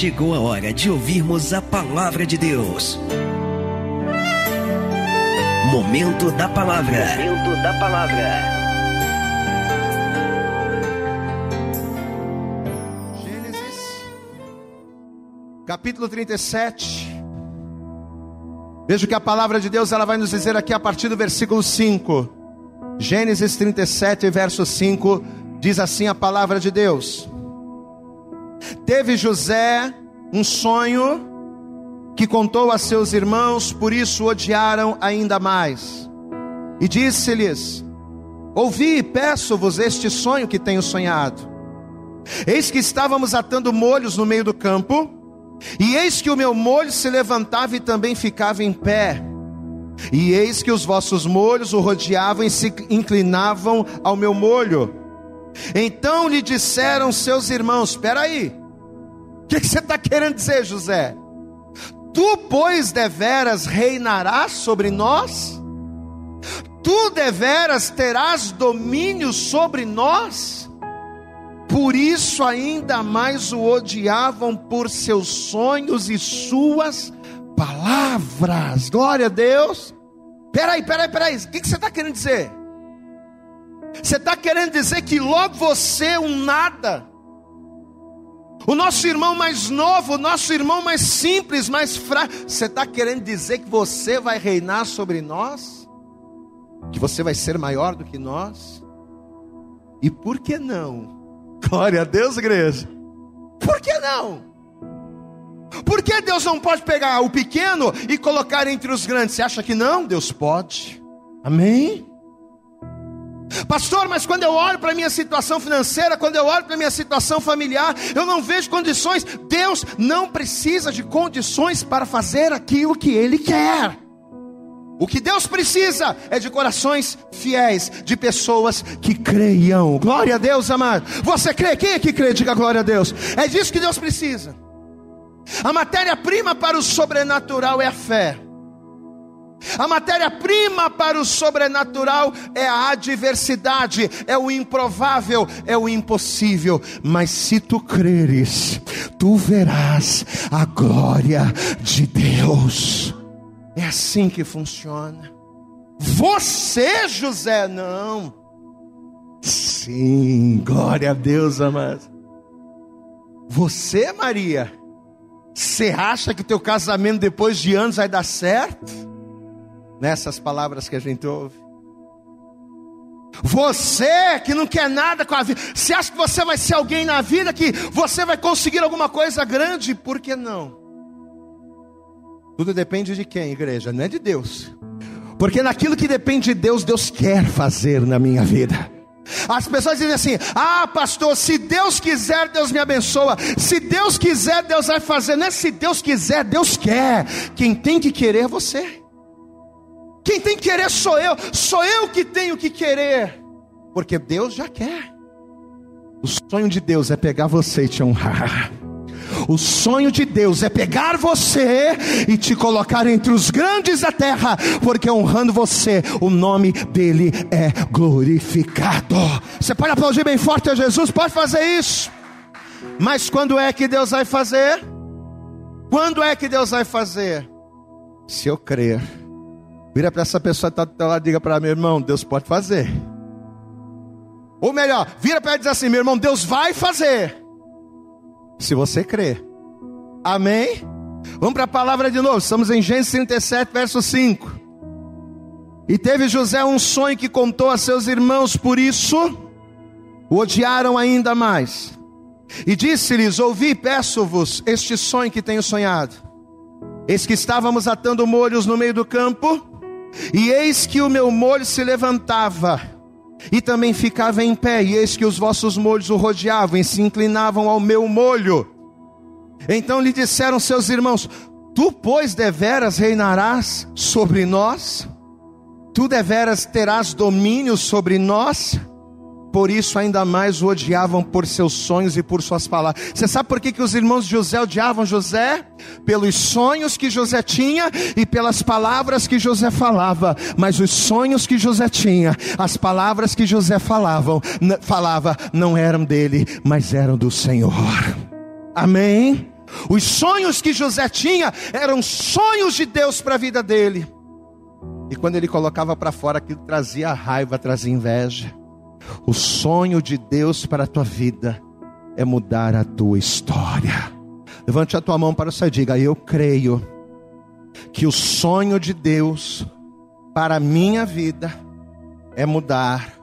chegou a hora de ouvirmos a palavra de Deus. Momento da palavra. Momento da palavra. Gênesis, capítulo 37. Veja que a palavra de Deus ela vai nos dizer aqui a partir do versículo 5. Gênesis 37, verso 5, diz assim a palavra de Deus: Teve José um sonho que contou a seus irmãos, por isso odiaram ainda mais. E disse-lhes: Ouvi, peço-vos este sonho que tenho sonhado. Eis que estávamos atando molhos no meio do campo, e eis que o meu molho se levantava e também ficava em pé. E eis que os vossos molhos o rodeavam e se inclinavam ao meu molho. Então lhe disseram seus irmãos: Espera aí, que, que você está querendo dizer, José? Tu, pois, deveras reinarás sobre nós? Tu deveras terás domínio sobre nós? Por isso ainda mais o odiavam por seus sonhos e suas palavras. Glória a Deus. Peraí, peraí, peraí. O que, que você está querendo dizer? Você está querendo dizer que logo você um nada? O nosso irmão mais novo, o nosso irmão mais simples, mais fraco. Você está querendo dizer que você vai reinar sobre nós? Que você vai ser maior do que nós? E por que não? Glória a Deus, igreja. Por que não? Por que Deus não pode pegar o pequeno e colocar entre os grandes? Você acha que não? Deus pode. Amém? Pastor, mas quando eu olho para a minha situação financeira, quando eu olho para a minha situação familiar, eu não vejo condições. Deus não precisa de condições para fazer aquilo que Ele quer. O que Deus precisa é de corações fiéis, de pessoas que creiam. Glória a Deus, amado. Você crê? Quem é que crê? Diga glória a Deus. É disso que Deus precisa. A matéria-prima para o sobrenatural é a fé. A matéria-prima para o sobrenatural é a adversidade, é o improvável, é o impossível. Mas se tu creres, tu verás a glória de Deus. É assim que funciona. Você, José, não. Sim, glória a Deus, amado. Você, Maria, você acha que teu casamento depois de anos vai dar certo? Nessas palavras que a gente ouve. Você que não quer nada com a vida, você acha que você vai ser alguém na vida que você vai conseguir alguma coisa grande? Por que não? Tudo depende de quem, igreja? Não é de Deus. Porque naquilo que depende de Deus, Deus quer fazer na minha vida. As pessoas dizem assim: Ah, pastor, se Deus quiser, Deus me abençoa. Se Deus quiser, Deus vai fazer. Não é se Deus quiser, Deus quer. Quem tem que querer é você. Quem tem que querer sou eu. Sou eu que tenho que querer. Porque Deus já quer. O sonho de Deus é pegar você e te honrar. O sonho de Deus é pegar você e te colocar entre os grandes da terra, porque honrando você, o nome dele é glorificado. Você pode aplaudir bem forte a Jesus, pode fazer isso. Mas quando é que Deus vai fazer? Quando é que Deus vai fazer? Se eu crer. Vira para essa pessoa que está do teu lado e diga para meu irmão, Deus pode fazer. Ou melhor, vira para ele e diz assim, meu irmão, Deus vai fazer se você crer. Amém? Vamos para a palavra de novo. Estamos em Gênesis 37, verso 5. E teve José um sonho que contou a seus irmãos, por isso o odiaram ainda mais. E disse-lhes: Ouvi, peço-vos este sonho que tenho sonhado. Eis que estávamos atando molhos no meio do campo, e eis que o meu molho se levantava e também ficava em pé, e eis que os vossos molhos o rodeavam e se inclinavam ao meu molho. Então lhe disseram seus irmãos: Tu, pois, deveras reinarás sobre nós? Tu deveras terás domínio sobre nós? Por isso ainda mais o odiavam por seus sonhos e por suas palavras. Você sabe por que, que os irmãos de José odiavam José? Pelos sonhos que José tinha e pelas palavras que José falava. Mas os sonhos que José tinha, as palavras que José falavam, falava, não eram dele, mas eram do Senhor. Amém? Os sonhos que José tinha eram sonhos de Deus para a vida dele. E quando ele colocava para fora, aquilo trazia raiva, trazia inveja. O sonho de Deus para a tua vida é mudar a tua história. Levante a tua mão para céu e diga: Eu creio que o sonho de Deus para a minha vida é mudar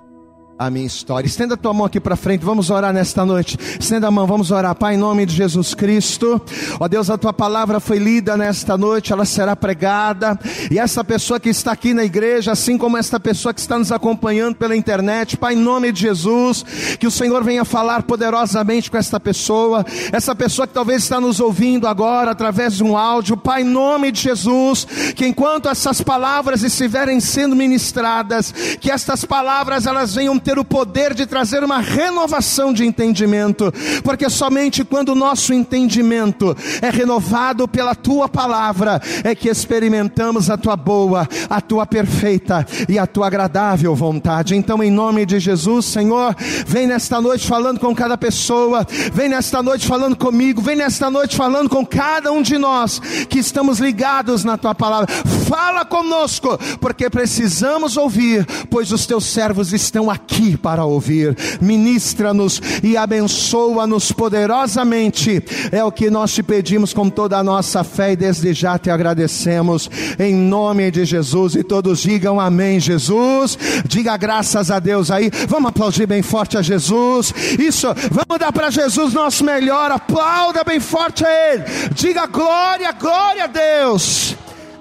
a minha história. Estenda a tua mão aqui para frente, vamos orar nesta noite. Estenda a mão, vamos orar. Pai, em nome de Jesus Cristo. Ó Deus, a tua palavra foi lida nesta noite, ela será pregada. E essa pessoa que está aqui na igreja, assim como esta pessoa que está nos acompanhando pela internet, Pai, em nome de Jesus, que o Senhor venha falar poderosamente com esta pessoa. Essa pessoa que talvez está nos ouvindo agora através de um áudio, Pai, em nome de Jesus, que enquanto essas palavras estiverem sendo ministradas, que estas palavras elas venham ter o poder de trazer uma renovação de entendimento, porque somente quando o nosso entendimento é renovado pela tua palavra, é que experimentamos a tua boa, a tua perfeita e a tua agradável vontade. Então, em nome de Jesus, Senhor, vem nesta noite falando com cada pessoa, vem nesta noite falando comigo, vem nesta noite falando com cada um de nós que estamos ligados na tua palavra. Fala conosco, porque precisamos ouvir, pois os teus servos estão aqui aqui para ouvir. Ministra-nos e abençoa-nos poderosamente. É o que nós te pedimos com toda a nossa fé e desde já te agradecemos. Em nome de Jesus. E todos digam amém, Jesus. Diga graças a Deus aí. Vamos aplaudir bem forte a Jesus. Isso, vamos dar para Jesus nosso melhor. Aplauda bem forte a Ele. Diga glória, glória a Deus.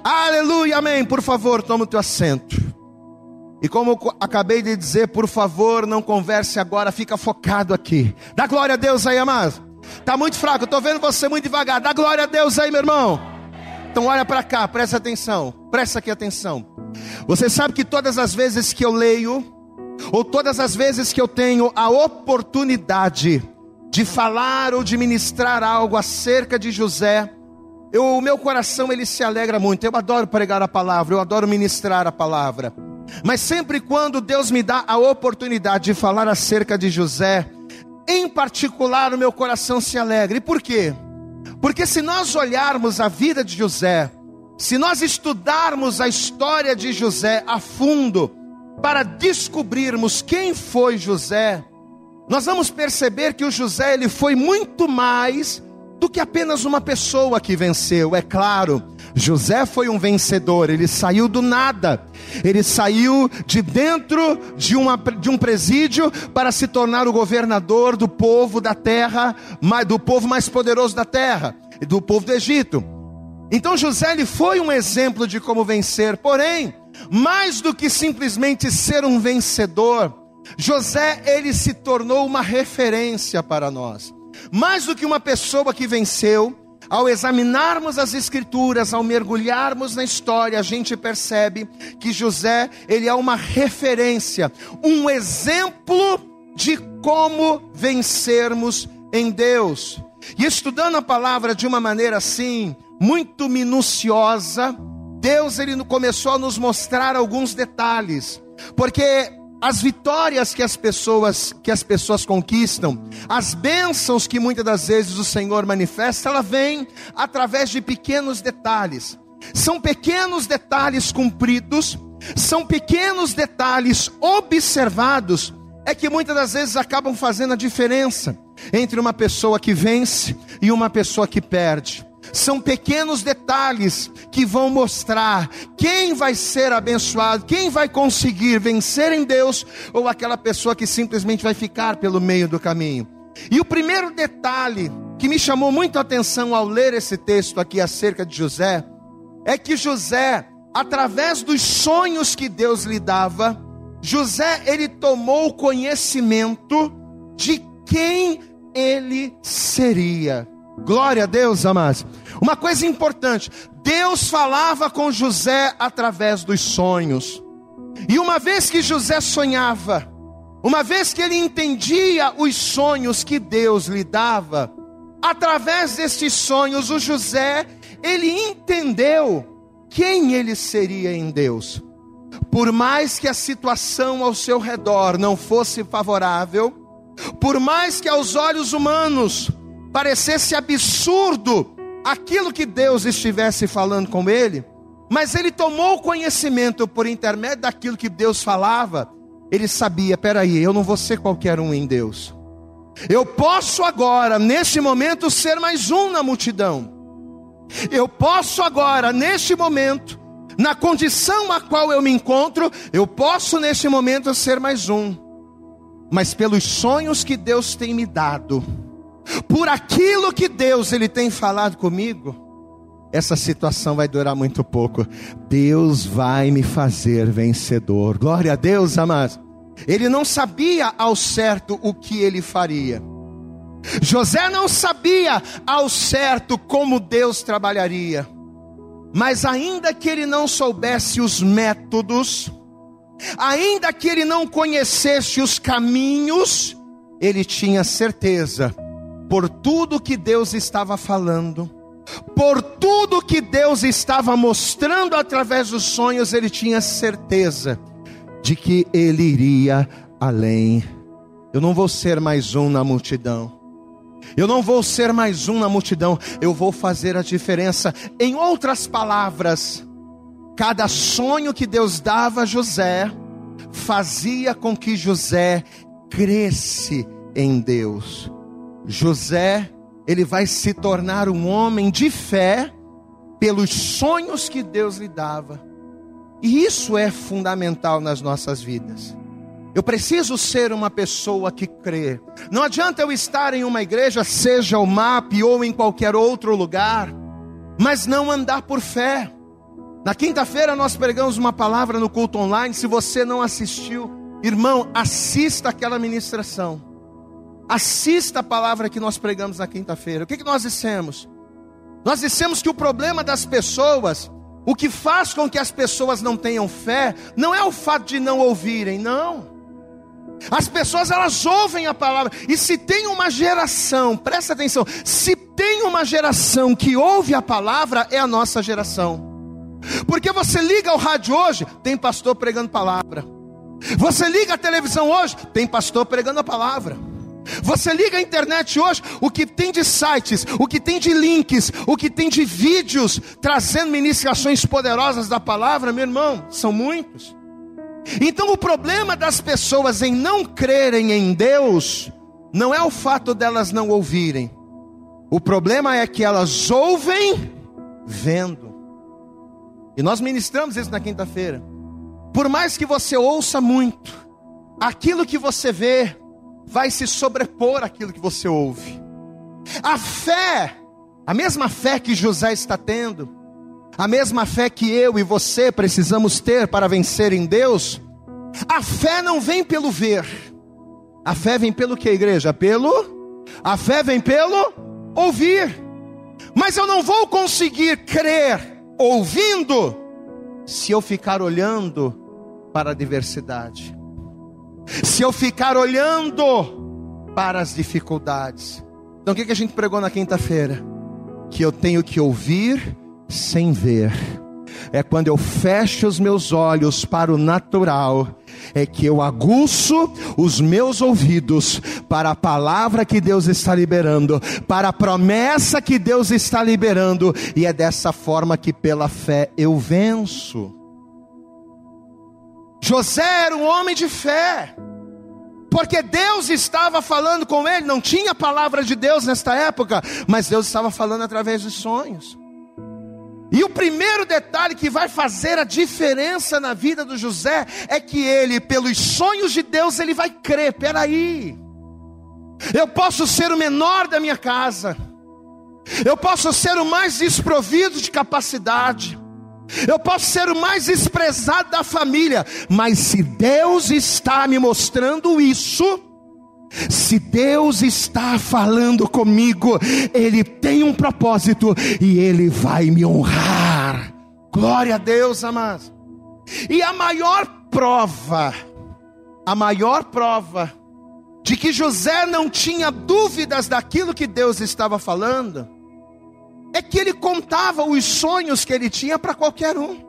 Aleluia, amém. Por favor, toma o teu assento. E como acabei de dizer, por favor, não converse agora, fica focado aqui. Dá glória a Deus aí, amado. Tá muito fraco, eu tô vendo você muito devagar. Dá glória a Deus aí, meu irmão. Então olha para cá, presta atenção. Presta aqui atenção. Você sabe que todas as vezes que eu leio, ou todas as vezes que eu tenho a oportunidade de falar ou de ministrar algo acerca de José, eu, o meu coração ele se alegra muito. Eu adoro pregar a palavra, eu adoro ministrar a palavra. Mas sempre quando Deus me dá a oportunidade de falar acerca de José, em particular o meu coração se alegra. E por quê? Porque se nós olharmos a vida de José, se nós estudarmos a história de José a fundo, para descobrirmos quem foi José, nós vamos perceber que o José ele foi muito mais do que apenas uma pessoa que venceu, é claro. José foi um vencedor, ele saiu do nada, ele saiu de dentro de, uma, de um presídio para se tornar o governador do povo da terra, do povo mais poderoso da terra, do povo do Egito. Então José ele foi um exemplo de como vencer, porém, mais do que simplesmente ser um vencedor, José ele se tornou uma referência para nós. Mais do que uma pessoa que venceu, ao examinarmos as escrituras, ao mergulharmos na história, a gente percebe que José, ele é uma referência, um exemplo de como vencermos em Deus. E estudando a palavra de uma maneira assim, muito minuciosa, Deus ele começou a nos mostrar alguns detalhes, porque as vitórias que as pessoas que as pessoas conquistam, as bênçãos que muitas das vezes o Senhor manifesta, ela vem através de pequenos detalhes. São pequenos detalhes cumpridos, são pequenos detalhes observados, é que muitas das vezes acabam fazendo a diferença entre uma pessoa que vence e uma pessoa que perde. São pequenos detalhes que vão mostrar quem vai ser abençoado, quem vai conseguir vencer em Deus, ou aquela pessoa que simplesmente vai ficar pelo meio do caminho. E o primeiro detalhe que me chamou muito a atenção ao ler esse texto aqui acerca de José, é que José, através dos sonhos que Deus lhe dava, José ele tomou conhecimento de quem ele seria. Glória a Deus, amados. Uma coisa importante: Deus falava com José através dos sonhos. E uma vez que José sonhava, uma vez que ele entendia os sonhos que Deus lhe dava, através destes sonhos, o José, ele entendeu quem ele seria em Deus. Por mais que a situação ao seu redor não fosse favorável, por mais que aos olhos humanos parecesse absurdo aquilo que Deus estivesse falando com ele, mas ele tomou conhecimento por intermédio daquilo que Deus falava. Ele sabia: peraí, eu não vou ser qualquer um em Deus. Eu posso agora, neste momento, ser mais um na multidão. Eu posso agora, neste momento, na condição a qual eu me encontro, eu posso neste momento ser mais um. Mas pelos sonhos que Deus tem me dado, por aquilo que Deus ele tem falado comigo, essa situação vai durar muito pouco. Deus vai me fazer vencedor. Glória a Deus, amados. Ele não sabia ao certo o que ele faria. José não sabia ao certo como Deus trabalharia. Mas ainda que ele não soubesse os métodos, ainda que ele não conhecesse os caminhos, ele tinha certeza, por tudo que Deus estava falando, por tudo que Deus estava mostrando através dos sonhos, ele tinha certeza de que ele iria além. Eu não vou ser mais um na multidão. Eu não vou ser mais um na multidão, eu vou fazer a diferença. Em outras palavras, cada sonho que Deus dava a José fazia com que José cresce em Deus. José, ele vai se tornar um homem de fé pelos sonhos que Deus lhe dava. E isso é fundamental nas nossas vidas. Eu preciso ser uma pessoa que crê. Não adianta eu estar em uma igreja, seja o MAP ou em qualquer outro lugar, mas não andar por fé. Na quinta-feira nós pregamos uma palavra no culto online. Se você não assistiu, irmão, assista aquela ministração. Assista a palavra que nós pregamos na quinta-feira. O que, que nós dissemos? Nós dissemos que o problema das pessoas, o que faz com que as pessoas não tenham fé, não é o fato de não ouvirem, não. As pessoas elas ouvem a palavra. E se tem uma geração, presta atenção, se tem uma geração que ouve a palavra, é a nossa geração. Porque você liga ao rádio hoje, tem pastor pregando palavra. Você liga a televisão hoje, tem pastor pregando a palavra. Você liga a internet hoje, o que tem de sites, o que tem de links, o que tem de vídeos trazendo ministrações poderosas da palavra, meu irmão, são muitos. Então o problema das pessoas em não crerem em Deus não é o fato delas não ouvirem. O problema é que elas ouvem vendo. E nós ministramos isso na quinta-feira. Por mais que você ouça muito, aquilo que você vê vai se sobrepor àquilo que você ouve. A fé, a mesma fé que José está tendo, a mesma fé que eu e você precisamos ter para vencer em Deus, a fé não vem pelo ver. A fé vem pelo que, igreja? Pelo? A fé vem pelo ouvir. Mas eu não vou conseguir crer ouvindo se eu ficar olhando para a diversidade. Se eu ficar olhando para as dificuldades. Então o que, a gente pregou na quinta-feira? Que eu tenho que ouvir sem ver. É quando eu fecho os meus olhos para o natural, é que eu aguço os meus ouvidos para a palavra que Deus está liberando, para a promessa que Deus está liberando, e é dessa forma que pela fé eu venço. José era um homem de fé porque Deus estava falando com ele, não tinha palavra de Deus nesta época, mas Deus estava falando através de sonhos. E o primeiro detalhe que vai fazer a diferença na vida do José é que ele, pelos sonhos de Deus, ele vai crer. Peraí, eu posso ser o menor da minha casa, eu posso ser o mais desprovido de capacidade, eu posso ser o mais desprezado da família, mas se Deus está me mostrando isso, se Deus está falando comigo, Ele tem um propósito e Ele vai me honrar. Glória a Deus, amados. E a maior prova, a maior prova de que José não tinha dúvidas daquilo que Deus estava falando, é que ele contava os sonhos que ele tinha para qualquer um.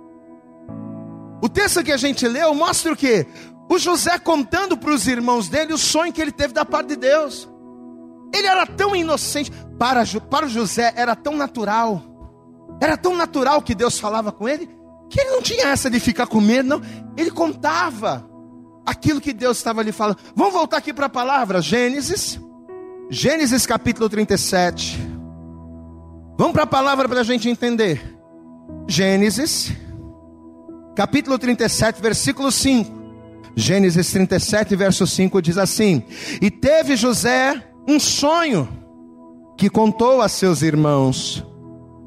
O texto que a gente leu mostra o que? O José contando para os irmãos dele o sonho que ele teve da parte de Deus. Ele era tão inocente. Para, para José era tão natural. Era tão natural que Deus falava com ele, que ele não tinha essa de ficar com medo, não. Ele contava aquilo que Deus estava lhe falando. Vamos voltar aqui para a palavra, Gênesis. Gênesis capítulo 37. Vamos para a palavra para a gente entender. Gênesis, capítulo 37, versículo 5. Gênesis 37, verso 5 diz assim: E teve José um sonho que contou a seus irmãos,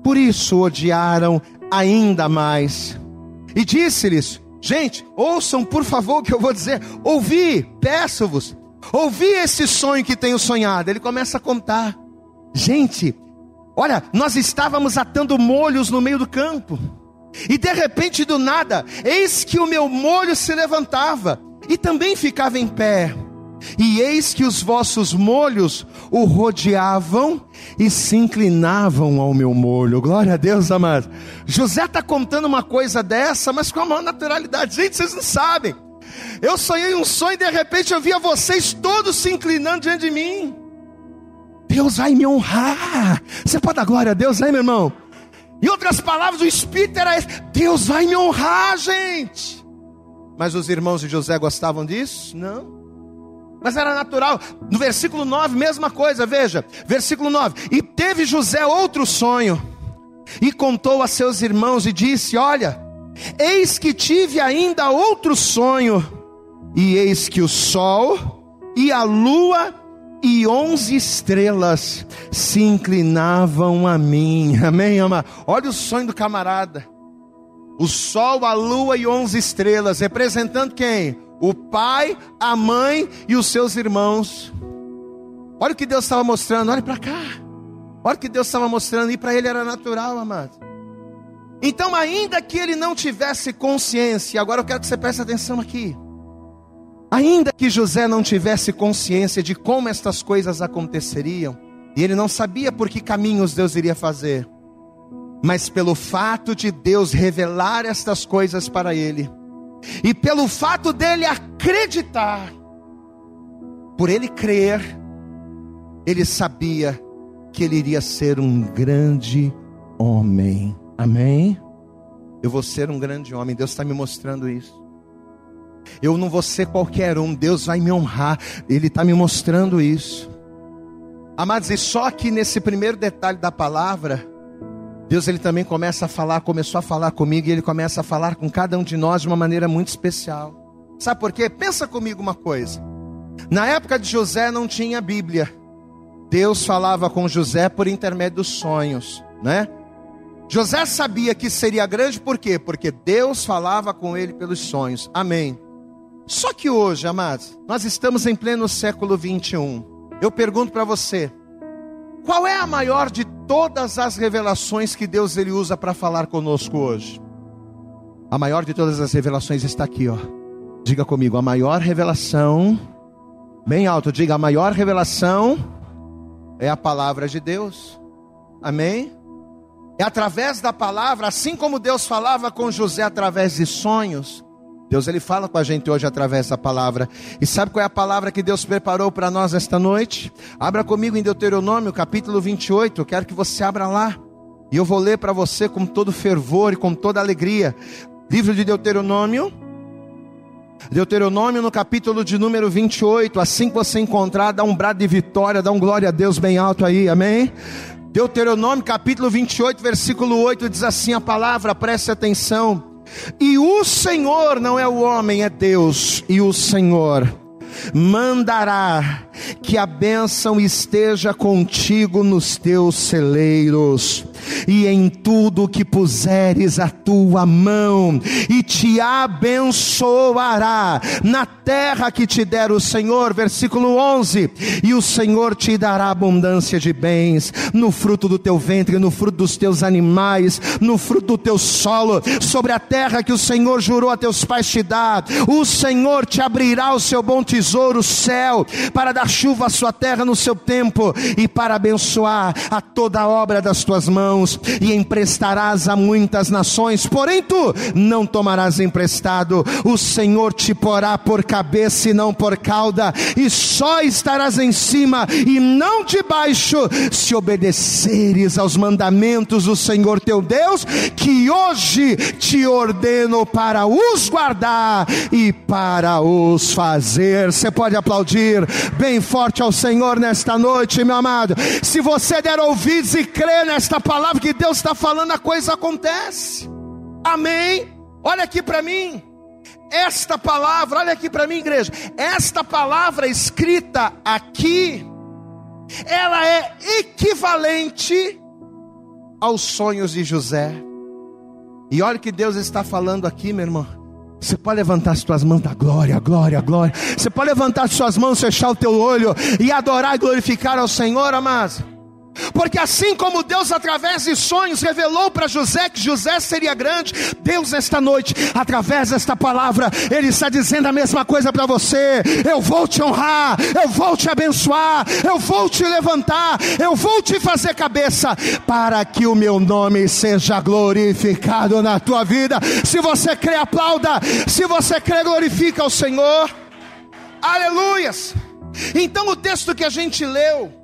por isso odiaram ainda mais. E disse-lhes: Gente, ouçam por favor o que eu vou dizer. Ouvi, peço-vos, ouvi esse sonho que tenho sonhado. Ele começa a contar. Gente, olha, nós estávamos atando molhos no meio do campo. E de repente, do nada, eis que o meu molho se levantava e também ficava em pé. E eis que os vossos molhos o rodeavam e se inclinavam ao meu molho. Glória a Deus, amado. José está contando uma coisa dessa, mas com a maior naturalidade. Gente, vocês não sabem. Eu sonhei um sonho e de repente eu via vocês todos se inclinando diante de mim. Deus vai me honrar. Você pode dar glória a Deus aí, meu irmão? Em outras palavras, o Espírito era esse: Deus vai me honrar, gente. Mas os irmãos de José gostavam disso? Não. Mas era natural. No versículo 9, mesma coisa, veja. Versículo 9: E teve José outro sonho, e contou a seus irmãos, e disse: Olha, eis que tive ainda outro sonho, e eis que o sol e a lua e onze estrelas se inclinavam a mim. Amém, ama? Olha o sonho do camarada. O sol, a lua e onze estrelas, representando quem? O pai, a mãe e os seus irmãos. Olha o que Deus estava mostrando, olha para cá. Olha o que Deus estava mostrando, e para ele era natural, amado. Então, ainda que ele não tivesse consciência, agora eu quero que você preste atenção aqui. Ainda que José não tivesse consciência de como estas coisas aconteceriam, e ele não sabia por que caminhos Deus iria fazer, mas pelo fato de Deus revelar estas coisas para ele, e pelo fato dele acreditar, por ele crer, ele sabia que ele iria ser um grande homem. Amém? Eu vou ser um grande homem, Deus está me mostrando isso. Eu não vou ser qualquer um, Deus vai me honrar, Ele está me mostrando isso. Amados, e só que nesse primeiro detalhe da palavra, Deus ele também começa a falar, começou a falar comigo e ele começa a falar com cada um de nós de uma maneira muito especial. Sabe por quê? Pensa comigo uma coisa. Na época de José não tinha Bíblia. Deus falava com José por intermédio dos sonhos, né? José sabia que seria grande por quê? Porque Deus falava com ele pelos sonhos. Amém. Só que hoje, amados, nós estamos em pleno século 21. Eu pergunto para você, qual é a maior de todas as revelações que Deus ele usa para falar conosco hoje? A maior de todas as revelações está aqui, ó. Diga comigo, a maior revelação, bem alto, diga, a maior revelação é a palavra de Deus. Amém? É através da palavra, assim como Deus falava com José através de sonhos, Deus ele fala com a gente hoje através da palavra. E sabe qual é a palavra que Deus preparou para nós esta noite? Abra comigo em Deuteronômio, capítulo 28. Eu quero que você abra lá. E eu vou ler para você com todo fervor e com toda alegria. Livro de Deuteronômio. Deuteronômio no capítulo de número 28. Assim que você encontrar, dá um brado de vitória, dá um glória a Deus bem alto aí. Amém? Deuteronômio capítulo 28, versículo 8 diz assim a palavra, preste atenção. E o Senhor não é o homem, é Deus. E o Senhor mandará que a bênção esteja contigo nos teus celeiros e em tudo que puseres a tua mão, e te abençoará na terra que te der o Senhor. Versículo 11: E o Senhor te dará abundância de bens no fruto do teu ventre, no fruto dos teus animais, no fruto do teu solo, sobre a terra que o Senhor jurou a teus pais te dar. O Senhor te abrirá o seu bom tesouro, o céu, para dar chuva a sua terra no seu tempo, e para abençoar a toda a obra das tuas mãos, e emprestarás a muitas nações, porém tu não tomarás emprestado, o Senhor te porá por cabeça e não por cauda, e só estarás em cima e não debaixo, se obedeceres aos mandamentos do Senhor teu Deus, que hoje te ordeno para os guardar e para os fazer. Você pode aplaudir bem forte ao Senhor nesta noite, meu amado. Se você der ouvidos e crer nesta palavra que Deus está falando, a coisa acontece. Amém. Olha aqui para mim. Esta palavra, olha aqui para mim, igreja. Esta palavra escrita aqui, ela é equivalente aos sonhos de José. E olha o que Deus está falando aqui, meu irmão. Você pode levantar as suas mãos da glória, glória, glória. Você pode levantar as suas mãos, fechar o teu olho e adorar e glorificar ao Senhor, amados. Porque assim como Deus, através de sonhos, revelou para José que José seria grande, Deus, esta noite, através desta palavra, Ele está dizendo a mesma coisa para você: eu vou te honrar, eu vou te abençoar, eu vou te levantar, eu vou te fazer cabeça, para que o meu nome seja glorificado na tua vida. Se você crê, aplauda, se você crê, glorifica o Senhor. Aleluias. Então, o texto que a gente leu,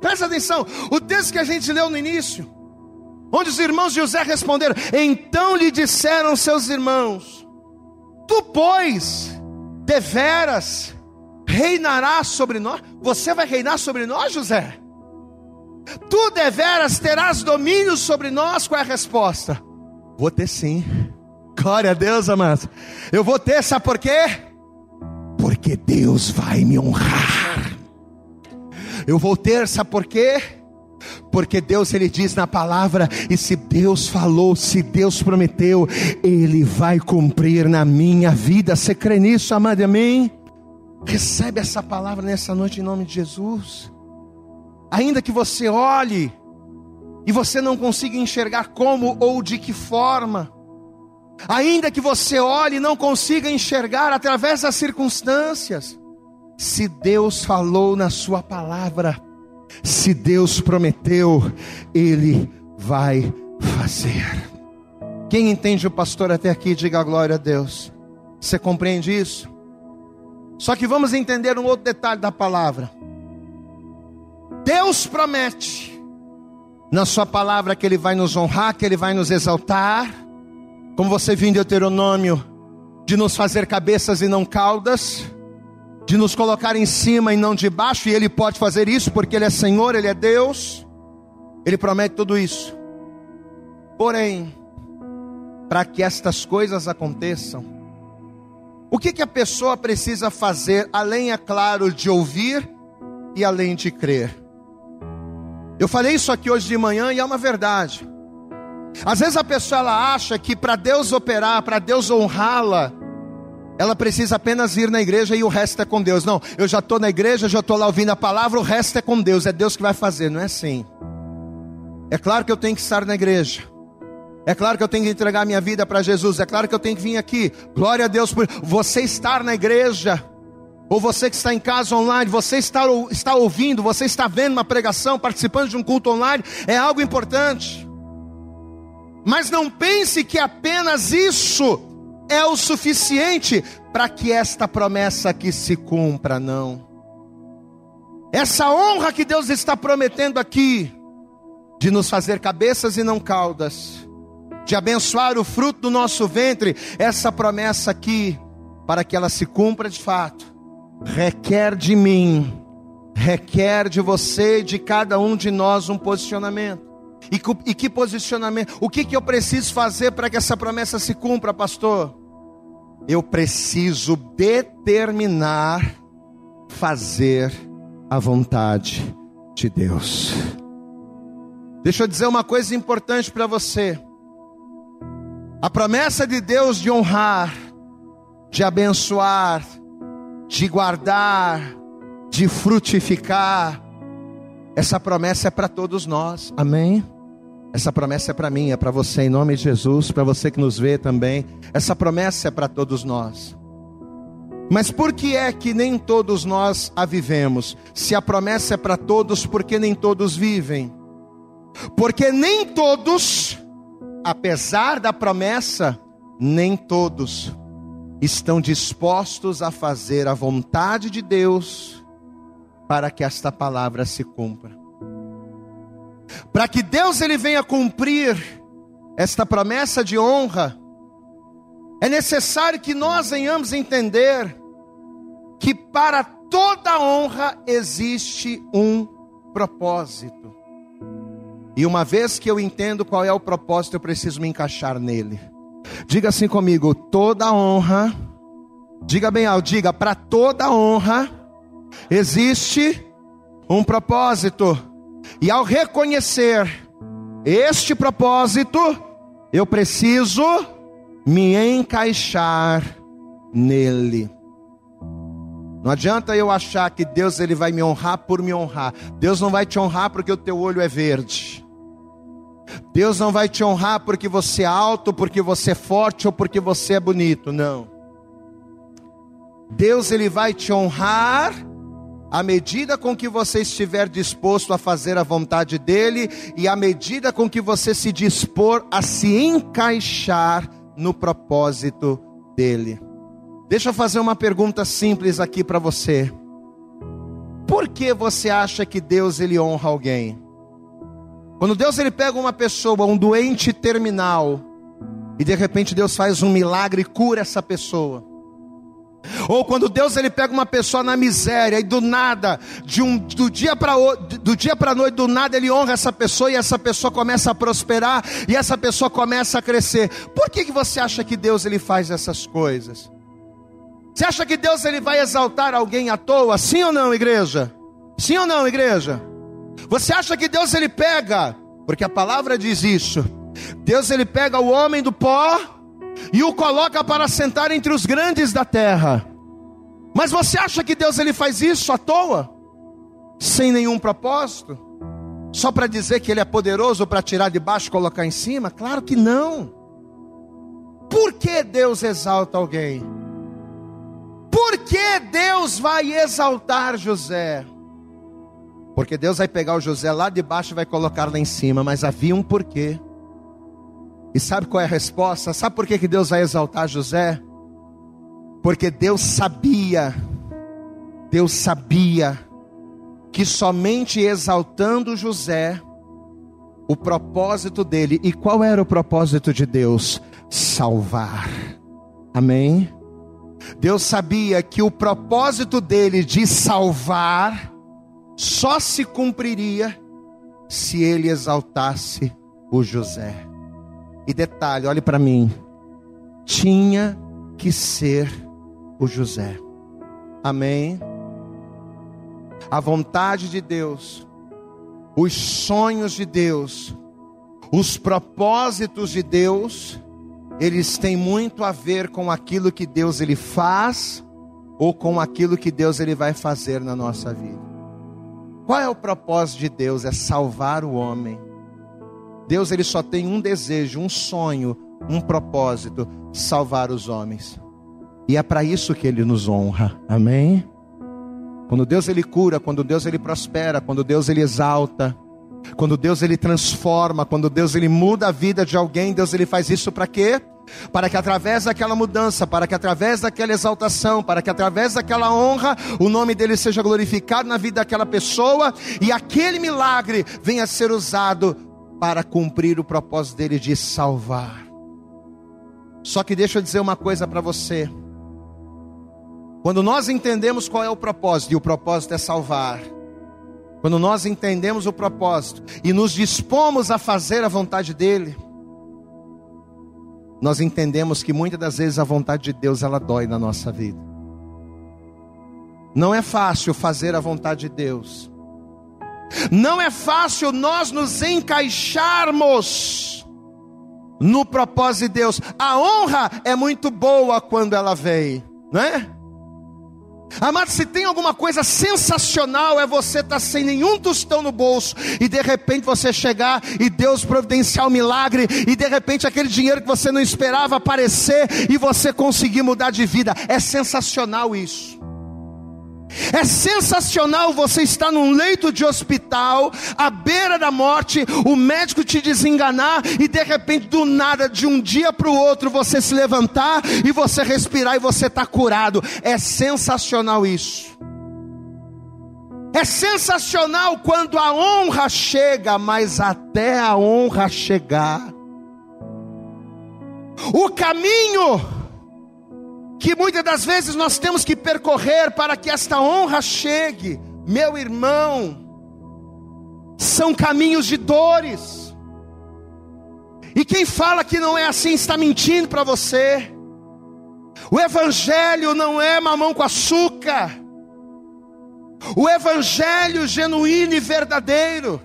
Presta atenção, o texto que a gente leu no início, onde os irmãos de José responderam: Então lhe disseram seus irmãos: Tu, pois, deveras reinarás sobre nós? Você vai reinar sobre nós, José? Tu deveras terás domínio sobre nós? Qual é a resposta? Vou ter sim. Glória a Deus, amados. Eu vou ter, sabe por quê? Porque Deus vai me honrar. Eu vou ter, sabe por quê? Porque Deus ele diz na palavra, e se Deus falou, se Deus prometeu, ele vai cumprir na minha vida. Você crê nisso, amado? Amém? Recebe essa palavra nessa noite em nome de Jesus. Ainda que você olhe e você não consiga enxergar como ou de que forma, ainda que você olhe e não consiga enxergar através das circunstâncias, se Deus falou na Sua palavra, se Deus prometeu, Ele vai fazer. Quem entende o pastor até aqui, diga glória a Deus. Você compreende isso? Só que vamos entender um outro detalhe da palavra. Deus promete na Sua palavra que Ele vai nos honrar, que Ele vai nos exaltar, como você viu em Deuteronômio, de nos fazer cabeças e não caudas de nos colocar em cima e não debaixo, e Ele pode fazer isso porque Ele é Senhor, Ele é Deus, Ele promete tudo isso. Porém, para que estas coisas aconteçam, o que, que a pessoa precisa fazer, além, é claro, de ouvir e além de crer? Eu falei isso aqui hoje de manhã e é uma verdade. Às vezes a pessoa ela acha que para Deus operar, para Deus honrá-la, ela precisa apenas ir na igreja e o resto é com Deus. Não, eu já estou na igreja, já estou lá ouvindo a palavra, o resto é com Deus, é Deus que vai fazer, não é assim. É claro que eu tenho que estar na igreja. É claro que eu tenho que entregar minha vida para Jesus. É claro que eu tenho que vir aqui. Glória a Deus por você estar na igreja. Ou você que está em casa online, você está, está ouvindo, você está vendo uma pregação, participando de um culto online, é algo importante. Mas não pense que apenas isso é o suficiente para que esta promessa aqui se cumpra, não. Essa honra que Deus está prometendo aqui, de nos fazer cabeças e não caudas, de abençoar o fruto do nosso ventre, essa promessa aqui, para que ela se cumpra de fato, requer de mim, requer de você, de cada um de nós, um posicionamento. E, e que posicionamento? O que, que eu preciso fazer para que essa promessa se cumpra, pastor? Eu preciso determinar fazer a vontade de Deus. Deixa eu dizer uma coisa importante para você. A promessa de Deus de honrar, de abençoar, de guardar, de frutificar, essa promessa é para todos nós. Amém? Essa promessa é para mim, é para você, em nome de Jesus, para você que nos vê também. Essa promessa é para todos nós. Mas por que é que nem todos nós a vivemos? Se a promessa é para todos, por que nem todos vivem? Porque nem todos, apesar da promessa, nem todos estão dispostos a fazer a vontade de Deus para que esta palavra se cumpra. Para que Deus ele venha cumprir esta promessa de honra, é necessário que nós venhamos entender que para toda honra existe um propósito. E uma vez que eu entendo qual é o propósito, eu preciso me encaixar nele. Diga assim comigo: toda honra, diga bem alto, diga, para toda honra existe um propósito. E ao reconhecer este propósito, eu preciso me encaixar nele. Não adianta eu achar que Deus ele vai me honrar por me honrar. Deus não vai te honrar porque o teu olho é verde. Deus não vai te honrar porque você é alto, porque você é forte ou porque você é bonito, não. Deus ele vai te honrar à medida com que você estiver disposto a fazer a vontade dele e à medida com que você se dispor a se encaixar no propósito dele. Deixa eu fazer uma pergunta simples aqui para você. Por que você acha que Deus ele honra alguém? Quando Deus ele pega uma pessoa, um doente terminal, e de repente Deus faz um milagre e cura essa pessoa. Ou quando Deus ele pega uma pessoa na miséria e do nada, de um, do dia para do dia para noite, do nada ele honra essa pessoa e essa pessoa começa a prosperar e essa pessoa começa a crescer. Por que, que você acha que Deus ele faz essas coisas? Você acha que Deus ele vai exaltar alguém à toa? Sim ou não, igreja? Sim ou não, igreja? Você acha que Deus ele pega? Porque a palavra diz isso. Deus ele pega o homem do pó e o coloca para sentar entre os grandes da terra. Mas você acha que Deus ele faz isso à toa? Sem nenhum propósito? Só para dizer que ele é poderoso para tirar de baixo e colocar em cima? Claro que não. Por que Deus exalta alguém? Por que Deus vai exaltar José? Porque Deus vai pegar o José lá de baixo e vai colocar lá em cima, mas havia um porquê. E sabe qual é a resposta? Sabe por que, Deus vai exaltar José? Porque Deus sabia, Deus sabia que somente exaltando José, o propósito dele, e qual era o propósito de Deus? Salvar. Amém? Deus sabia que o propósito dele de salvar só se cumpriria se ele exaltasse o José. E detalhe, olhe para mim. Tinha que ser o José. Amém. A vontade de Deus, os sonhos de Deus, os propósitos de Deus, eles têm muito a ver com aquilo que Deus ele faz ou com aquilo que Deus ele vai fazer na nossa vida. Qual é o propósito de Deus? É salvar o homem. Deus ele só tem um desejo, um sonho, um propósito: salvar os homens. E é para isso que ele nos honra. Amém? Quando Deus ele cura, quando Deus ele prospera, quando Deus ele exalta, quando Deus ele transforma, quando Deus ele muda a vida de alguém, Deus ele faz isso para quê? Para que através daquela mudança, para que através daquela exaltação, para que através daquela honra, o nome dele seja glorificado na vida daquela pessoa e aquele milagre venha a ser usado para cumprir o propósito dele de salvar. Só que deixa eu dizer uma coisa para você. Quando nós entendemos qual é o propósito, e o propósito é salvar, quando nós entendemos o propósito e nos dispomos a fazer a vontade dele, nós entendemos que muitas das vezes a vontade de Deus ela dói na nossa vida. Não é fácil fazer a vontade de Deus. Não é fácil nós nos encaixarmos no propósito de Deus. A honra é muito boa quando ela vem, não é? Amado, se tem alguma coisa sensacional é você estar tá sem nenhum tostão no bolso e de repente você chegar e Deus providenciar um milagre e de repente aquele dinheiro que você não esperava aparecer e você conseguir mudar de vida. É sensacional isso. É sensacional você estar num leito de hospital, à beira da morte, o médico te desenganar e de repente, do nada, de um dia para o outro, você se levantar e você respirar e você está curado. É sensacional isso. É sensacional quando a honra chega, mas até a honra chegar, o caminho que muitas das vezes nós temos que percorrer para que esta honra chegue, meu irmão, são caminhos de dores. E quem fala que não é assim está mentindo para você. O Evangelho não é mamão com açúcar. O Evangelho genuíno e verdadeiro,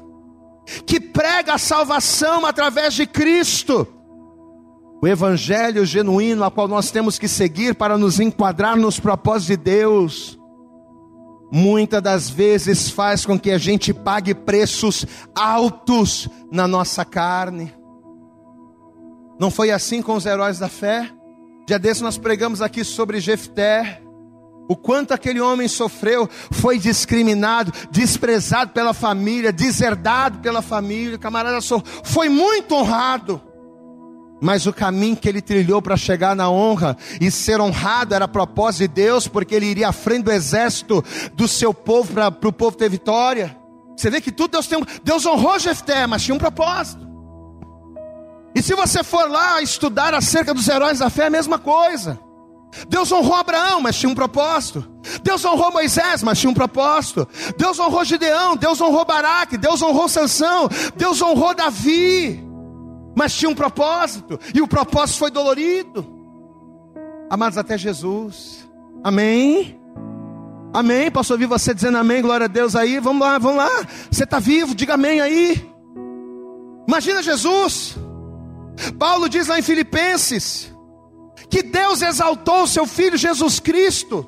que prega a salvação através de Cristo, o evangelho genuíno a qual nós temos que seguir para nos enquadrar nos propósitos de Deus, muitas das vezes faz com que a gente pague preços altos na nossa carne. Não foi assim com os heróis da fé? Dia desse nós pregamos aqui sobre Jefté, o quanto aquele homem sofreu, foi discriminado, desprezado pela família, deserdado pela família, o camarada foi muito honrado. Mas o caminho que ele trilhou para chegar na honra e ser honrado era propósito de Deus, porque ele iria à frente do exército do seu povo para o povo ter vitória. Você vê que tudo Deus tem um, Deus honrou Jefté, mas tinha um propósito. E se você for lá estudar acerca dos heróis da fé, é a mesma coisa. Deus honrou Abraão, mas tinha um propósito. Deus honrou Moisés, mas tinha um propósito. Deus honrou Gideão, Deus honrou Baraque, Deus honrou Sansão, Deus honrou Davi mas tinha um propósito, e o propósito foi dolorido. Amados, até Jesus, amém? Amém? Posso ouvir você dizendo amém, glória a Deus aí? Vamos lá, vamos lá. Você está vivo, diga amém aí. Imagina Jesus. Paulo diz lá em Filipenses que Deus exaltou o seu filho Jesus Cristo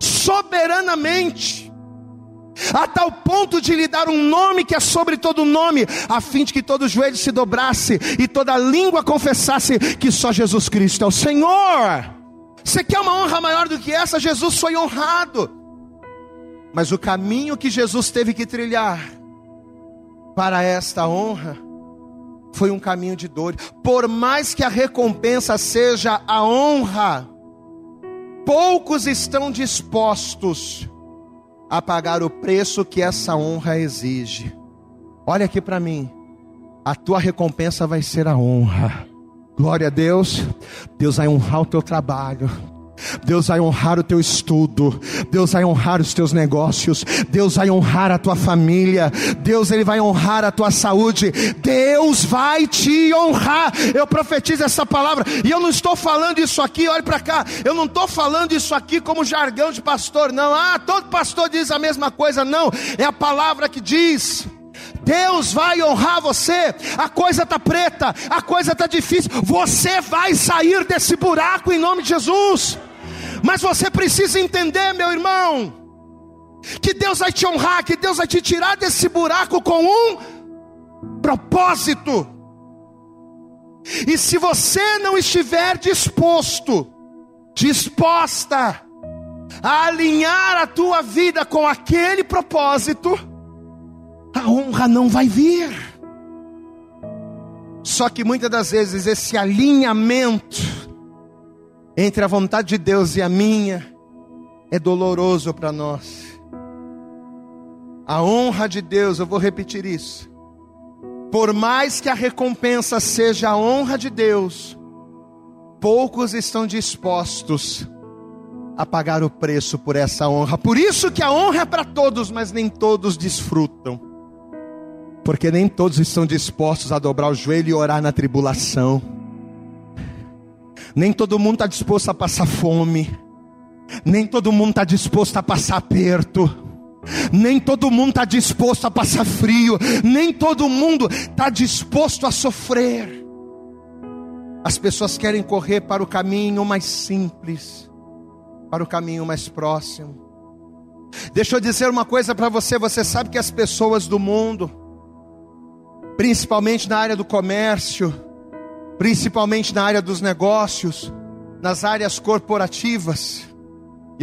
soberanamente a tal ponto de lhe dar um nome que é sobre todo nome, a fim de que todo joelho se dobrasse e toda língua confessasse que só Jesus Cristo é o Senhor. Você quer uma honra maior do que essa? Jesus foi honrado. Mas o caminho que Jesus teve que trilhar para esta honra foi um caminho de dor. Por mais que a recompensa seja a honra, poucos estão dispostos a pagar o preço que essa honra exige. Olha aqui para mim, a tua recompensa vai ser a honra. Glória a Deus, Deus vai honrar o teu trabalho. Deus vai honrar o teu estudo, Deus vai honrar os teus negócios, Deus vai honrar a tua família, Deus ele vai honrar a tua saúde, Deus vai te honrar. Eu profetizo essa palavra e eu não estou falando isso aqui, olhe para cá, eu não estou falando isso aqui como jargão de pastor, não. Ah, todo pastor diz a mesma coisa, não. É a palavra que diz. Deus vai honrar você. A coisa está preta, a coisa está difícil. Você vai sair desse buraco em nome de Jesus. Mas você precisa entender, meu irmão, que Deus vai te honrar, que Deus vai te tirar desse buraco com um propósito. E se você não estiver disposto, disposta a alinhar a tua vida com aquele propósito, a honra não vai vir. Só que muitas das vezes esse alinhamento entre a vontade de Deus e a minha é doloroso para nós. A honra de Deus, eu vou repetir isso. Por mais que a recompensa seja a honra de Deus, poucos estão dispostos a pagar o preço por essa honra. Por isso que a honra é para todos, mas nem todos desfrutam. Porque nem todos estão dispostos a dobrar o joelho e orar na tribulação. Nem todo mundo está disposto a passar fome. Nem todo mundo está disposto a passar aperto. Nem todo mundo está disposto a passar frio. Nem todo mundo está disposto a sofrer. As pessoas querem correr para o caminho mais simples. para o caminho mais próximo. Deixa eu dizer uma coisa para você: você sabe que as pessoas do mundo, principalmente na área do comércio, principalmente na área dos negócios, nas áreas corporativas,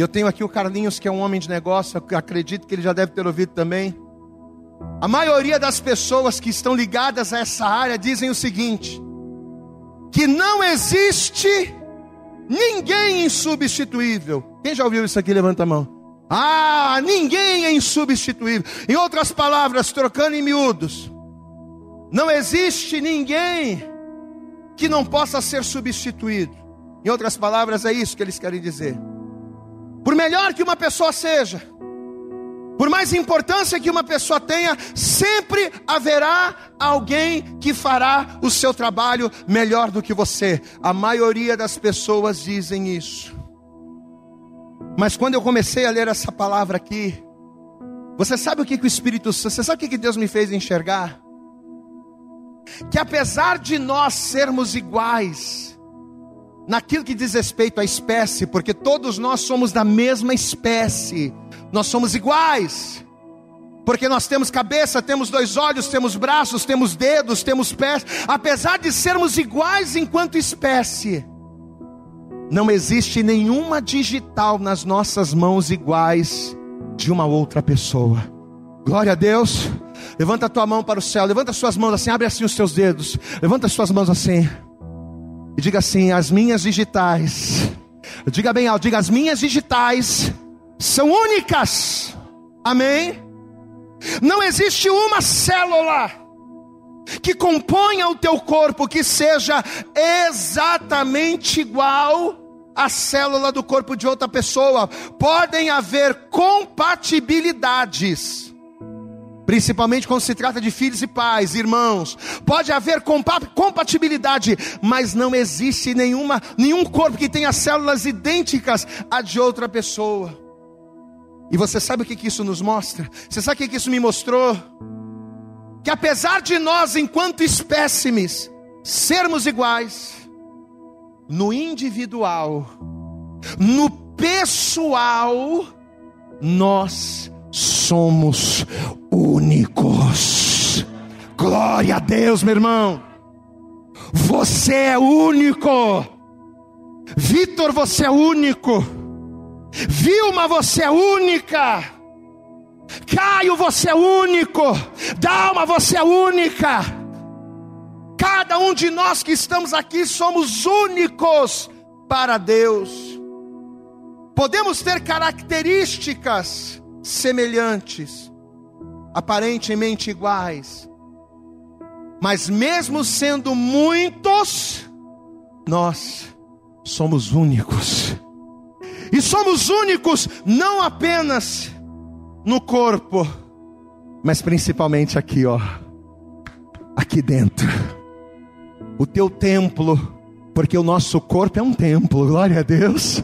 e eu tenho aqui o Carlinhos, que é um homem de negócio, acredito que ele já deve ter ouvido também. A maioria das pessoas que estão ligadas a essa área dizem o seguinte: que não existe ninguém insubstituível. Quem já ouviu isso aqui? Levanta a mão. Ah, ninguém é insubstituível. Em outras palavras, trocando em miúdos, não existe ninguém que não possa ser substituído. Em outras palavras, é isso que eles querem dizer. Por melhor que uma pessoa seja, por mais importância que uma pessoa tenha, sempre haverá alguém que fará o seu trabalho melhor do que você. A maioria das pessoas dizem isso. Mas quando eu comecei a ler essa palavra aqui, você sabe o que, que o Espírito Santo, você sabe o que, que Deus me fez enxergar? Que apesar de nós sermos iguais, naquilo que diz respeito à espécie, porque todos nós somos da mesma espécie, nós somos iguais. Porque nós temos cabeça, temos dois olhos, temos braços, temos dedos, temos pés. Apesar de sermos iguais enquanto espécie, não existe nenhuma digital nas nossas mãos iguais de uma outra pessoa. Glória a Deus. Levanta a tua mão para o céu, levanta as suas mãos assim, abre assim os teus dedos. Levanta as suas mãos assim. E diga assim: as minhas digitais. Diga bem alto, diga as minhas digitais são únicas. Amém? Não existe uma célula que componha o teu corpo que seja exatamente igual à célula do corpo de outra pessoa. Podem haver compatibilidades principalmente quando se trata de filhos e pais, irmãos. Pode haver compatibilidade, mas não existe nenhuma, nenhum corpo que tenha células idênticas à de outra pessoa. E você sabe o que, que isso nos mostra? Você sabe o que, que isso me mostrou? Que apesar de nós, enquanto espécimes, sermos iguais, no individual, no pessoal, nós somos únicos. Glória a Deus, meu irmão. Você é único. Vitor, você é único. Vilma, você é única. Caio, você é único. Dalma, você é única. Cada um de nós que estamos aqui somos únicos para Deus. Podemos ter características semelhantes, aparentemente iguais, mas mesmo sendo muitos, nós somos únicos. E somos únicos não apenas no corpo, mas principalmente aqui, ó. Aqui dentro. O teu templo porque o nosso corpo é um templo, glória a Deus.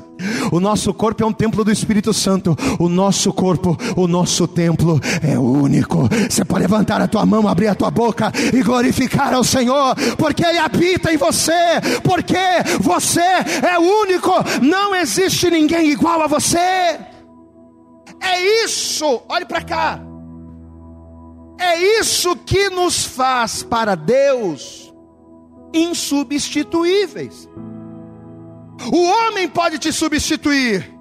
O nosso corpo é um templo do Espírito Santo. O nosso corpo, o nosso templo é único. Você pode levantar a tua mão, abrir a tua boca e glorificar ao Senhor, porque Ele habita em você, porque você é único. Não existe ninguém igual a você. É isso, olhe para cá. É isso que nos faz para Deus insubstituíveis. O homem pode te substituir.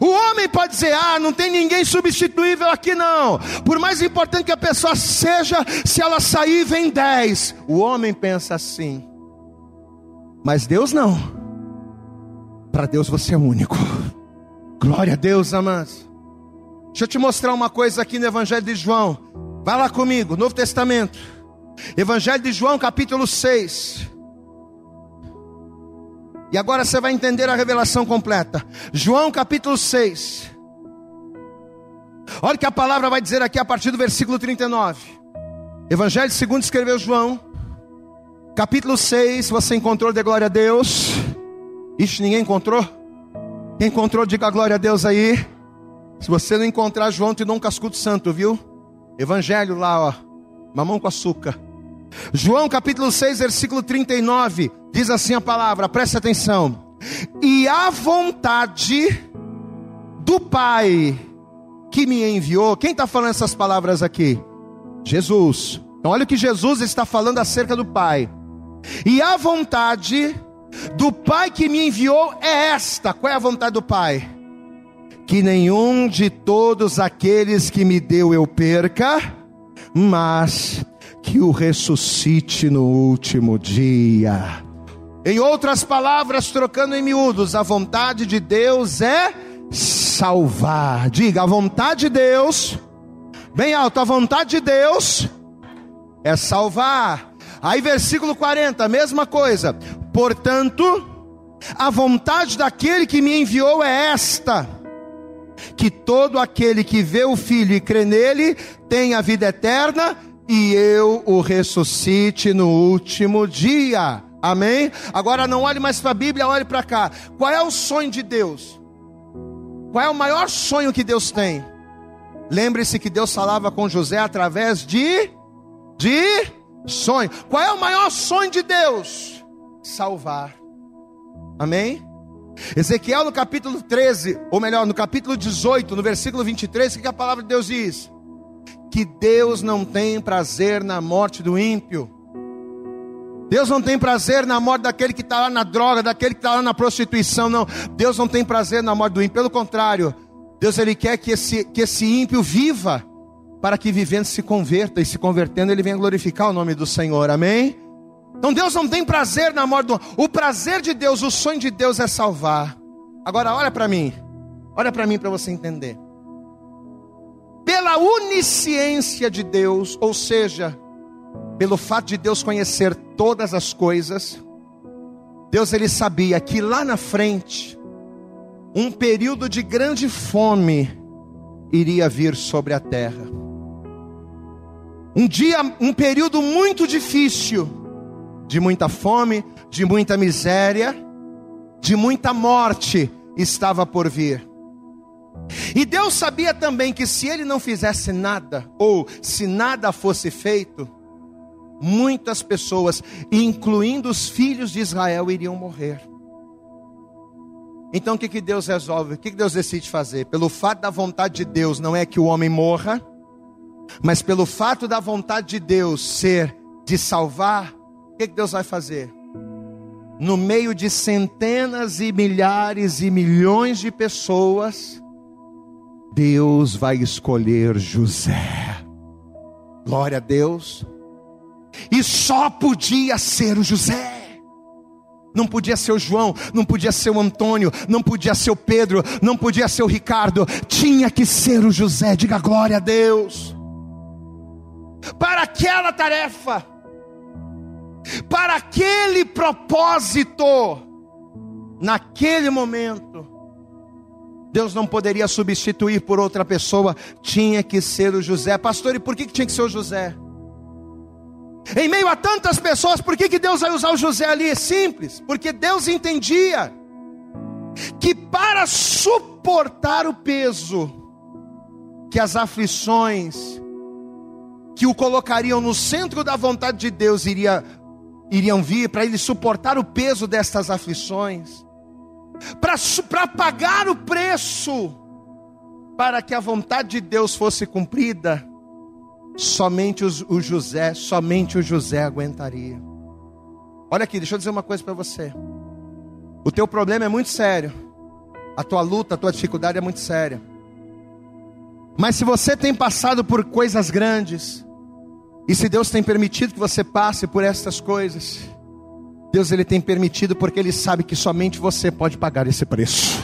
O homem pode dizer: Ah, não tem ninguém substituível aqui, não. Por mais importante que a pessoa seja, se ela sair, vem dez. O homem pensa assim. Mas Deus não. Para Deus você é único. Glória a Deus, amados. Deixa eu te mostrar uma coisa aqui no Evangelho de João. Vai lá comigo, Novo Testamento. Evangelho de João, capítulo 6. E agora você vai entender a revelação completa. João, capítulo 6. Olha o que a palavra vai dizer aqui a partir do versículo 39. Evangelho segundo escreveu João, capítulo 6. Você encontrou de glória a Deus? Ixi, ninguém encontrou? Quem encontrou, diga glória a Deus aí. Se você não encontrar, João te dá um cascudo santo, viu? Evangelho lá, ó. Mamão com açúcar. João capítulo 6, versículo 39, diz assim a palavra, preste atenção. E a vontade do Pai que me enviou, quem está falando essas palavras aqui? Jesus. Então, olha o que Jesus está falando acerca do Pai. E a vontade do Pai que me enviou é esta: qual é a vontade do Pai? Que nenhum de todos aqueles que me deu eu perca, mas que o ressuscite no último dia. Em outras palavras, trocando em miúdos, a vontade de Deus é salvar. Diga, a vontade de Deus, bem alto, a vontade de Deus é salvar. Aí, versículo 40, mesma coisa. Portanto, a vontade daquele que me enviou é esta: que todo aquele que vê o Filho e crê nele tenha vida eterna e eu o ressuscite no último dia. Amém? Agora não olhe mais para a Bíblia, olhe para cá. Qual é o sonho de Deus? Qual é o maior sonho que Deus tem? Lembre-se que Deus falava com José através de de sonho. Qual é o maior sonho de Deus? Salvar. Amém? Ezequiel no capítulo 13, ou melhor, no capítulo 18, no versículo 23, o que a palavra de Deus diz? Que Deus não tem prazer na morte do ímpio. Deus não tem prazer na morte daquele que está lá na droga, daquele que está lá na prostituição, não. Deus não tem prazer na morte do ímpio, pelo contrário, Deus ele quer que esse, que esse ímpio viva, para que vivendo se converta, e se convertendo ele venha glorificar o nome do Senhor, amém? Então Deus não tem prazer na morte do O prazer de Deus, o sonho de Deus é salvar. Agora olha para mim, olha para mim para você entender. Pela onisciência de Deus, ou seja, pelo fato de Deus conhecer todas as coisas, Deus ele sabia que lá na frente um período de grande fome iria vir sobre a terra. Um dia, um período muito difícil, de muita fome, de muita miséria, de muita morte estava por vir. E Deus sabia também que se ele não fizesse nada, ou se nada fosse feito, muitas pessoas, incluindo os filhos de Israel, iriam morrer. Então o que, que Deus resolve? O que, que Deus decide fazer? Pelo fato da vontade de Deus não é que o homem morra, mas pelo fato da vontade de Deus ser de salvar, o que, que Deus vai fazer? No meio de centenas e milhares e milhões de pessoas, Deus vai escolher José. Glória a Deus e só podia ser o José. Não podia ser o João, não podia ser o Antônio, não podia ser o Pedro, não podia ser o Ricardo, tinha que ser o José, diga glória a Deus. Para aquela tarefa, para aquele propósito, naquele momento, Deus não poderia substituir por outra pessoa, tinha que ser o José. Pastor, e por que tinha que ser o José? Em meio a tantas pessoas, por que, que Deus vai usar o José ali? É simples, porque Deus entendia que para suportar o peso que as aflições que o colocariam no centro da vontade de Deus iria, iriam vir, para ele suportar o peso destas aflições, para pagar o preço, para que a vontade de Deus fosse cumprida, somente os, o José, somente o José aguentaria. Olha aqui, deixa eu dizer uma coisa para você. O teu problema é muito sério. A tua luta, a tua dificuldade é muito séria. Mas se você tem passado por coisas grandes, e se Deus tem permitido que você passe por essas coisas, Deus ele tem permitido porque ele sabe que somente você pode pagar esse preço.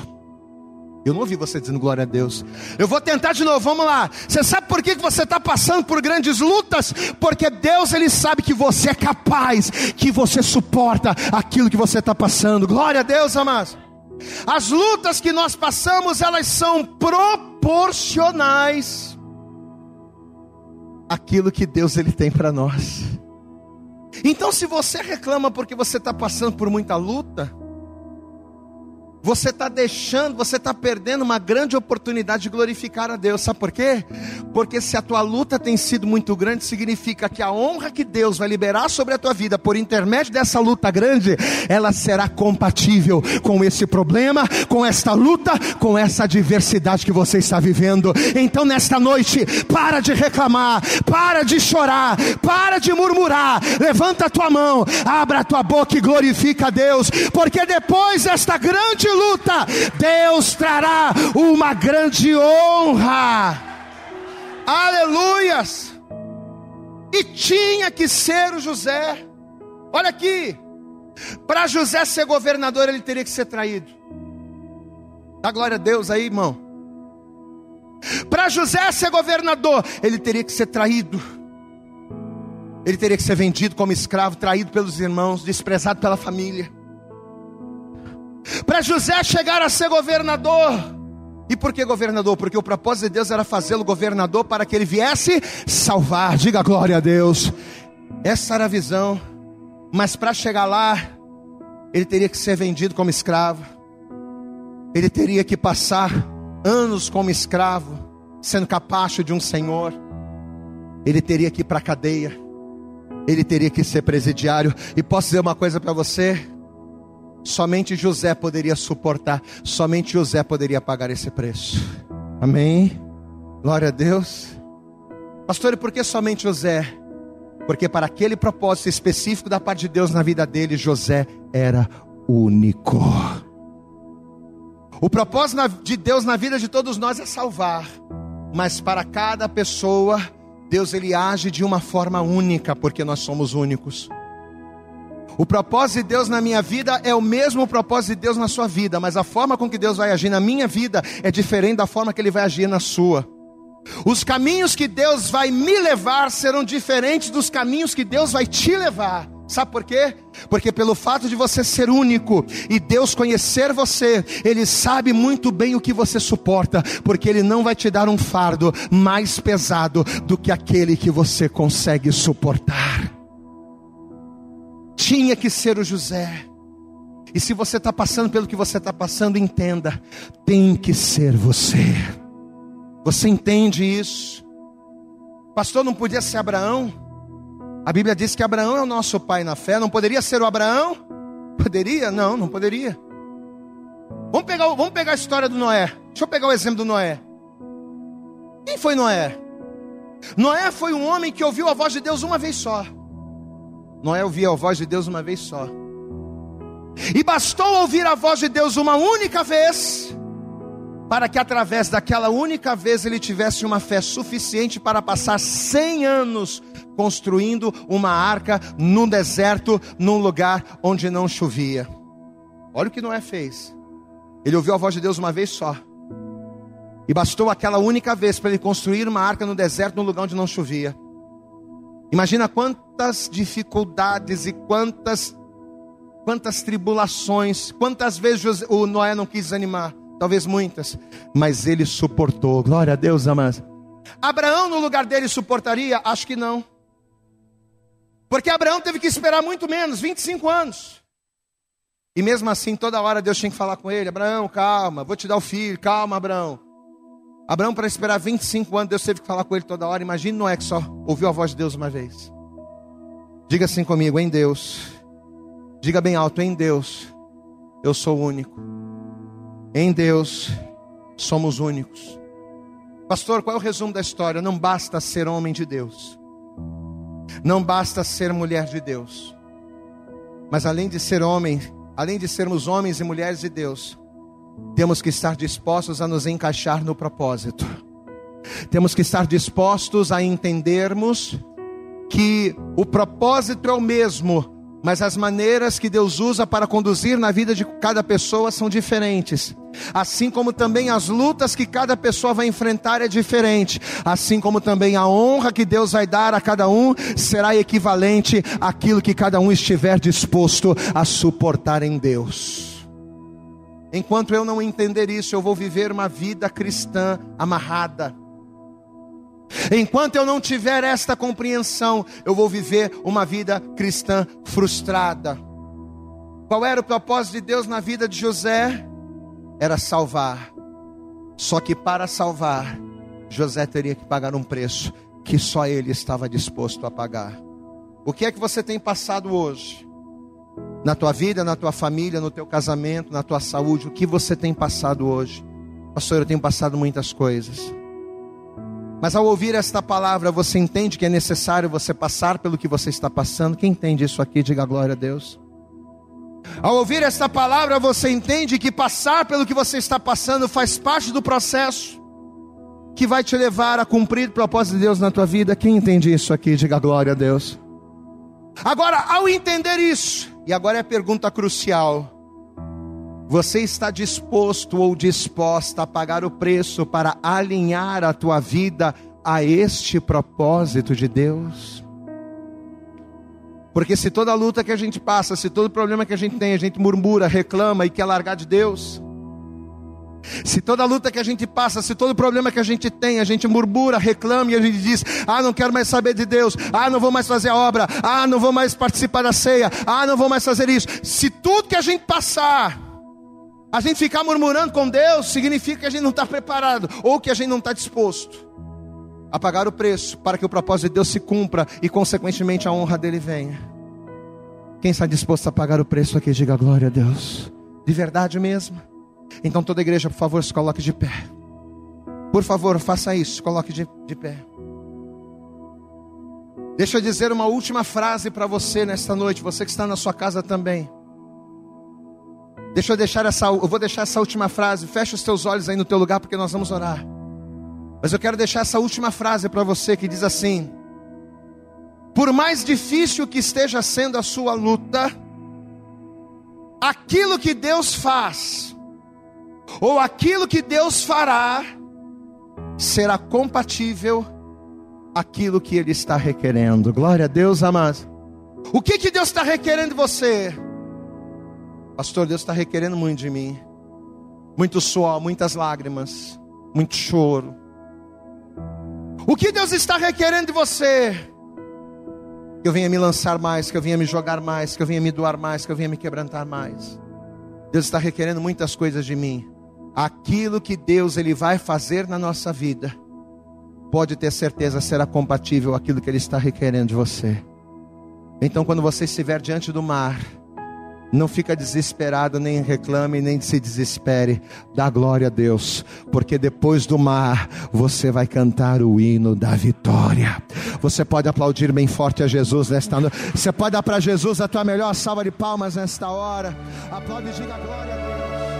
Eu não ouvi você dizendo glória a Deus. Eu vou tentar de novo, vamos lá. Você sabe por que você está passando por grandes lutas? Porque Deus ele sabe que você é capaz, que você suporta aquilo que você está passando. Glória a Deus, amados. As lutas que nós passamos, elas são proporcionais àquilo que Deus ele tem para nós. Então, se você reclama porque você está passando por muita luta, você está deixando, você está perdendo uma grande oportunidade de glorificar a Deus. Sabe por quê? Porque se a tua luta tem sido muito grande, significa que a honra que Deus vai liberar sobre a tua vida por intermédio dessa luta grande, ela será compatível com esse problema, com esta luta, com essa adversidade que você está vivendo. Então, nesta noite, para de reclamar, para de chorar, para de murmurar. Levanta a tua mão, abra a tua boca e glorifica a Deus, porque depois desta grande luta, Deus trará uma grande honra. Aleluias! E tinha que ser o José. Olha aqui. Para José ser governador, ele teria que ser traído. Dá glória a Deus aí, irmão. Para José ser governador, ele teria que ser traído. Ele teria que ser vendido como escravo, traído pelos irmãos, desprezado pela família. Para José chegar a ser governador. E por que governador? Porque o propósito de Deus era fazê-lo governador para que ele viesse salvar. Diga glória a Deus. Essa era a visão. Mas para chegar lá, ele teria que ser vendido como escravo. Ele teria que passar anos como escravo, sendo capacho de um senhor. Ele teria que ir para a cadeia. Ele teria que ser presidiário. E posso dizer uma coisa para você? Somente José poderia suportar, somente José poderia pagar esse preço. Amém? Glória a Deus. Pastor, e por que somente José? Porque para aquele propósito específico da parte de Deus na vida dele, José era único. O propósito de Deus na vida de todos nós é salvar, mas para cada pessoa, Deus ele age de uma forma única, porque nós somos únicos. O propósito de Deus na minha vida é o mesmo propósito de Deus na sua vida, mas a forma com que Deus vai agir na minha vida é diferente da forma que Ele vai agir na sua. Os caminhos que Deus vai me levar serão diferentes dos caminhos que Deus vai te levar. Sabe por quê? Porque pelo fato de você ser único e Deus conhecer você, Ele sabe muito bem o que você suporta, porque Ele não vai te dar um fardo mais pesado do que aquele que você consegue suportar tinha que ser o José. E se você está passando pelo que você está passando, entenda: tem que ser você. Você entende isso? Pastor, não podia ser Abraão? A Bíblia diz que Abraão é o nosso pai na fé. Não poderia ser o Abraão? Poderia? Não, não poderia. Vamos pegar, vamos pegar a história do Noé. Deixa eu pegar o exemplo do Noé. Quem foi Noé? Noé foi um homem que ouviu a voz de Deus uma vez só. Noé ouvia a voz de Deus uma vez só. E bastou ouvir a voz de Deus uma única vez, para que através daquela única vez ele tivesse uma fé suficiente para passar 100 anos construindo uma arca no deserto, num lugar onde não chovia. Olha o que Noé fez. Ele ouviu a voz de Deus uma vez só. E bastou aquela única vez para ele construir uma arca no deserto, num lugar onde não chovia. Imagina quantas dificuldades e quantas quantas tribulações, quantas vezes o Noé não quis desanimar, talvez muitas, mas ele suportou. Glória a Deus, amados. Abraão no lugar dele suportaria? Acho que não. Porque Abraão teve que esperar muito menos, 25 anos. E mesmo assim, toda hora Deus tinha que falar com ele: Abraão, calma, vou te dar o filho, calma, Abraão. Abraão, para esperar 25 anos, Deus teve que falar com ele toda hora. Imagine Noé que só ouviu a voz de Deus uma vez. Diga assim comigo: em Deus. Diga bem alto: em Deus, eu sou único. Em Deus, somos únicos. Pastor, qual é o resumo da história? Não basta ser homem de Deus, não basta ser mulher de Deus, mas além de ser homem, além de sermos homens e mulheres de Deus, temos que estar dispostos a nos encaixar no propósito. Temos que estar dispostos a entendermos que o propósito é o mesmo, mas as maneiras que Deus usa para conduzir na vida de cada pessoa são diferentes. Assim como também as lutas que cada pessoa vai enfrentar é diferente. Assim como também a honra que Deus vai dar a cada um será equivalente àquilo que cada um estiver disposto a suportar em Deus. Enquanto eu não entender isso, eu vou viver uma vida cristã amarrada. Enquanto eu não tiver esta compreensão, eu vou viver uma vida cristã frustrada. Qual era o propósito de Deus na vida de José? era salvar. Só que para salvar, José teria que pagar um preço que só ele estava disposto a pagar. O que é que você tem passado hoje? Na tua vida, na tua família, no teu casamento, na tua saúde, o que você tem passado hoje? Pastor, eu tenho passado muitas coisas. Mas ao ouvir esta palavra, você entende que é necessário você passar pelo que você está passando? Quem entende isso aqui, diga glória a Deus. Ao ouvir esta palavra, você entende que passar pelo que você está passando faz parte do processo que vai te levar a cumprir o propósito de Deus na tua vida. Quem entende isso aqui, diga glória a Deus. Agora, ao entender isso, e agora é a pergunta crucial: você está disposto ou disposta a pagar o preço para alinhar a tua vida a este propósito de Deus? Porque se toda luta que a gente passa, se todo problema que a gente tem, a gente murmura, reclama e quer largar de Deus, se toda luta que a gente passa, se todo problema que a gente tem, a gente murmura, reclama e a gente diz: ah, não quero mais saber de Deus, ah, não vou mais fazer a obra, ah, não vou mais participar da ceia, ah, não vou mais fazer isso. Se tudo que a gente passar, a gente ficar murmurando com Deus, significa que a gente não está preparado ou que a gente não está disposto a pagar o preço para que o propósito de Deus se cumpra e, consequentemente, a honra dele venha. Quem está disposto a pagar o preço aqui, diga glória a Deus, de verdade mesmo. Então toda igreja, por favor, se coloque de pé. Por favor, faça isso, coloque de, de pé. Deixa eu dizer uma última frase para você nesta noite, você que está na sua casa também. Deixa eu deixar essa, eu vou deixar essa última frase. Fecha os teus olhos aí no teu lugar porque nós vamos orar. Mas eu quero deixar essa última frase para você que diz assim: Por mais difícil que esteja sendo a sua luta, aquilo que Deus faz ou aquilo que Deus fará será compatível aquilo que Ele está requerendo. Glória a Deus, amados. O que, que Deus está requerendo de você? Pastor, Deus está requerendo muito de mim. Muito suor, muitas lágrimas, muito choro. O que Deus está requerendo de você? Que eu venha me lançar mais, que eu venha me jogar mais, que eu venha me doar mais, que eu venha me quebrantar mais. Deus está requerendo muitas coisas de mim aquilo que Deus ele vai fazer na nossa vida, pode ter certeza será compatível aquilo que ele está requerendo de você. Então, quando você estiver diante do mar, não fica desesperado, nem reclame, nem se desespere. Dá glória a Deus, porque depois do mar você vai cantar o hino da vitória. Você pode aplaudir bem forte a Jesus nesta noite. Você pode dar para Jesus a tua melhor salva de palmas nesta hora. Aplaude e diga glória a Deus.